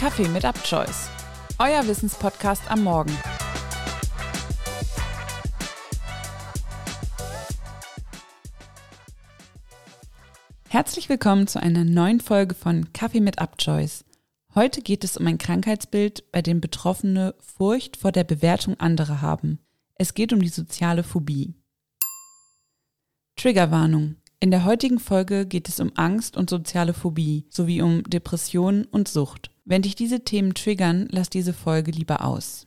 Kaffee mit UpChoice, euer Wissenspodcast am Morgen. Herzlich willkommen zu einer neuen Folge von Kaffee mit UpChoice. Heute geht es um ein Krankheitsbild, bei dem Betroffene Furcht vor der Bewertung anderer haben. Es geht um die soziale Phobie. Triggerwarnung. In der heutigen Folge geht es um Angst und soziale Phobie sowie um Depressionen und Sucht. Wenn dich diese Themen triggern, lass diese Folge lieber aus.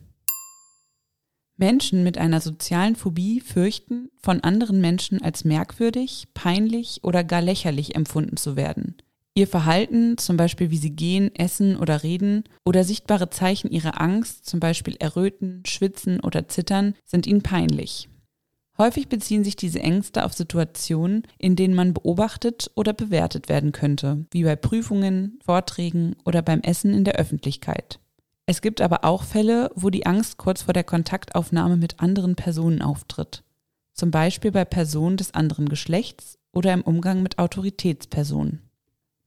Menschen mit einer sozialen Phobie fürchten, von anderen Menschen als merkwürdig, peinlich oder gar lächerlich empfunden zu werden. Ihr Verhalten, zum Beispiel wie sie gehen, essen oder reden, oder sichtbare Zeichen ihrer Angst, zum Beispiel Erröten, Schwitzen oder Zittern, sind ihnen peinlich. Häufig beziehen sich diese Ängste auf Situationen, in denen man beobachtet oder bewertet werden könnte, wie bei Prüfungen, Vorträgen oder beim Essen in der Öffentlichkeit. Es gibt aber auch Fälle, wo die Angst kurz vor der Kontaktaufnahme mit anderen Personen auftritt, zum Beispiel bei Personen des anderen Geschlechts oder im Umgang mit Autoritätspersonen.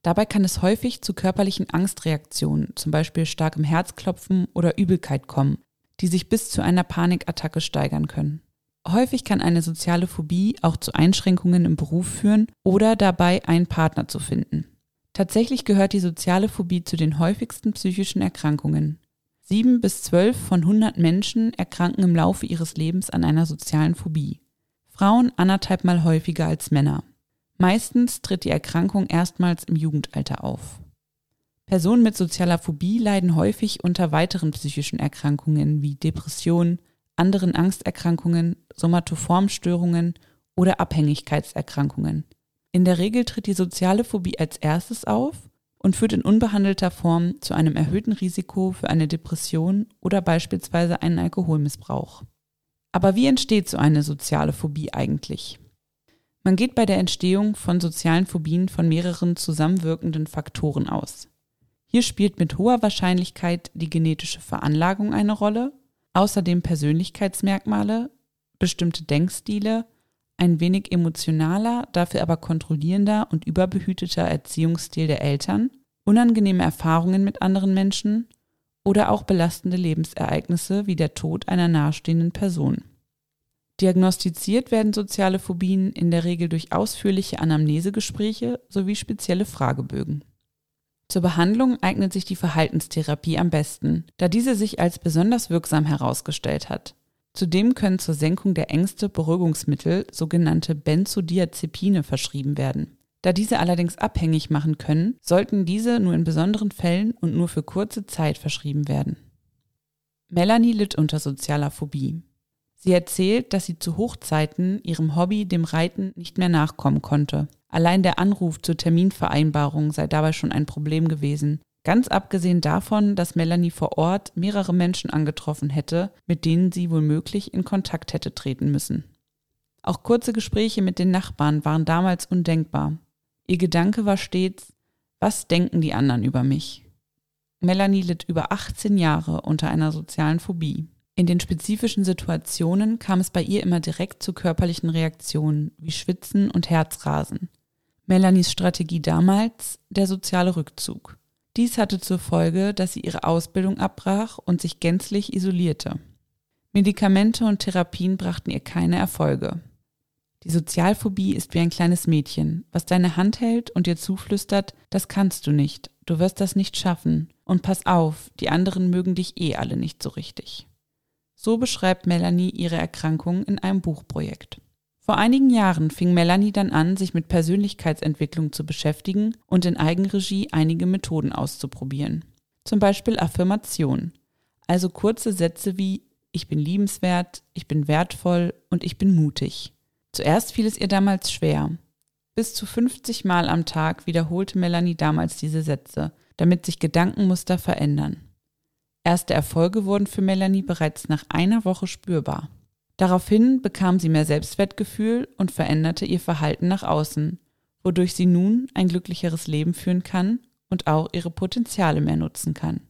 Dabei kann es häufig zu körperlichen Angstreaktionen, zum Beispiel starkem Herzklopfen oder Übelkeit kommen, die sich bis zu einer Panikattacke steigern können. Häufig kann eine soziale Phobie auch zu Einschränkungen im Beruf führen oder dabei einen Partner zu finden. Tatsächlich gehört die soziale Phobie zu den häufigsten psychischen Erkrankungen. Sieben bis zwölf von 100 Menschen erkranken im Laufe ihres Lebens an einer sozialen Phobie. Frauen anderthalb Mal häufiger als Männer. Meistens tritt die Erkrankung erstmals im Jugendalter auf. Personen mit sozialer Phobie leiden häufig unter weiteren psychischen Erkrankungen wie Depressionen, anderen Angsterkrankungen, Somatoformstörungen oder Abhängigkeitserkrankungen. In der Regel tritt die soziale Phobie als erstes auf und führt in unbehandelter Form zu einem erhöhten Risiko für eine Depression oder beispielsweise einen Alkoholmissbrauch. Aber wie entsteht so eine soziale Phobie eigentlich? Man geht bei der Entstehung von sozialen Phobien von mehreren zusammenwirkenden Faktoren aus. Hier spielt mit hoher Wahrscheinlichkeit die genetische Veranlagung eine Rolle, Außerdem Persönlichkeitsmerkmale, bestimmte Denkstile, ein wenig emotionaler, dafür aber kontrollierender und überbehüteter Erziehungsstil der Eltern, unangenehme Erfahrungen mit anderen Menschen oder auch belastende Lebensereignisse wie der Tod einer nahestehenden Person. Diagnostiziert werden soziale Phobien in der Regel durch ausführliche Anamnesegespräche sowie spezielle Fragebögen. Zur Behandlung eignet sich die Verhaltenstherapie am besten, da diese sich als besonders wirksam herausgestellt hat. Zudem können zur Senkung der Ängste Beruhigungsmittel, sogenannte Benzodiazepine, verschrieben werden. Da diese allerdings abhängig machen können, sollten diese nur in besonderen Fällen und nur für kurze Zeit verschrieben werden. Melanie litt unter sozialer Phobie. Sie erzählt, dass sie zu Hochzeiten ihrem Hobby, dem Reiten, nicht mehr nachkommen konnte Allein der Anruf zur Terminvereinbarung sei dabei schon ein Problem gewesen. Ganz abgesehen davon, dass Melanie vor Ort mehrere Menschen angetroffen hätte, mit denen sie womöglich in Kontakt hätte treten müssen. Auch kurze Gespräche mit den Nachbarn waren damals undenkbar. Ihr Gedanke war stets, was denken die anderen über mich? Melanie litt über 18 Jahre unter einer sozialen Phobie. In den spezifischen Situationen kam es bei ihr immer direkt zu körperlichen Reaktionen wie Schwitzen und Herzrasen. Melanies Strategie damals der soziale Rückzug. Dies hatte zur Folge, dass sie ihre Ausbildung abbrach und sich gänzlich isolierte. Medikamente und Therapien brachten ihr keine Erfolge. Die Sozialphobie ist wie ein kleines Mädchen, was deine Hand hält und dir zuflüstert, das kannst du nicht, du wirst das nicht schaffen, und pass auf, die anderen mögen dich eh alle nicht so richtig. So beschreibt Melanie ihre Erkrankung in einem Buchprojekt. Vor einigen Jahren fing Melanie dann an, sich mit Persönlichkeitsentwicklung zu beschäftigen und in Eigenregie einige Methoden auszuprobieren. Zum Beispiel Affirmation, also kurze Sätze wie ich bin liebenswert, ich bin wertvoll und ich bin mutig. Zuerst fiel es ihr damals schwer. Bis zu 50 Mal am Tag wiederholte Melanie damals diese Sätze, damit sich Gedankenmuster verändern. Erste Erfolge wurden für Melanie bereits nach einer Woche spürbar. Daraufhin bekam sie mehr Selbstwertgefühl und veränderte ihr Verhalten nach außen, wodurch sie nun ein glücklicheres Leben führen kann und auch ihre Potenziale mehr nutzen kann.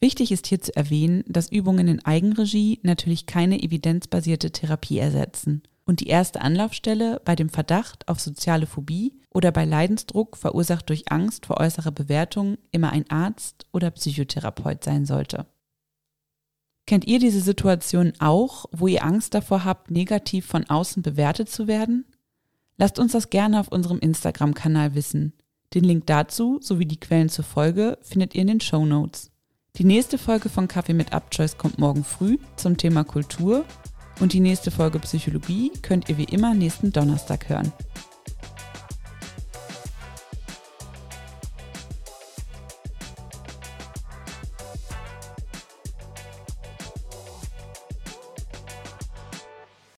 Wichtig ist hier zu erwähnen, dass Übungen in Eigenregie natürlich keine evidenzbasierte Therapie ersetzen und die erste Anlaufstelle bei dem Verdacht auf soziale Phobie oder bei Leidensdruck verursacht durch Angst vor äußerer Bewertung immer ein Arzt oder Psychotherapeut sein sollte. Kennt ihr diese Situation auch, wo ihr Angst davor habt, negativ von außen bewertet zu werden? Lasst uns das gerne auf unserem Instagram-Kanal wissen. Den Link dazu sowie die Quellen zur Folge findet ihr in den Show Notes. Die nächste Folge von Kaffee mit Upchoice kommt morgen früh zum Thema Kultur und die nächste Folge Psychologie könnt ihr wie immer nächsten Donnerstag hören.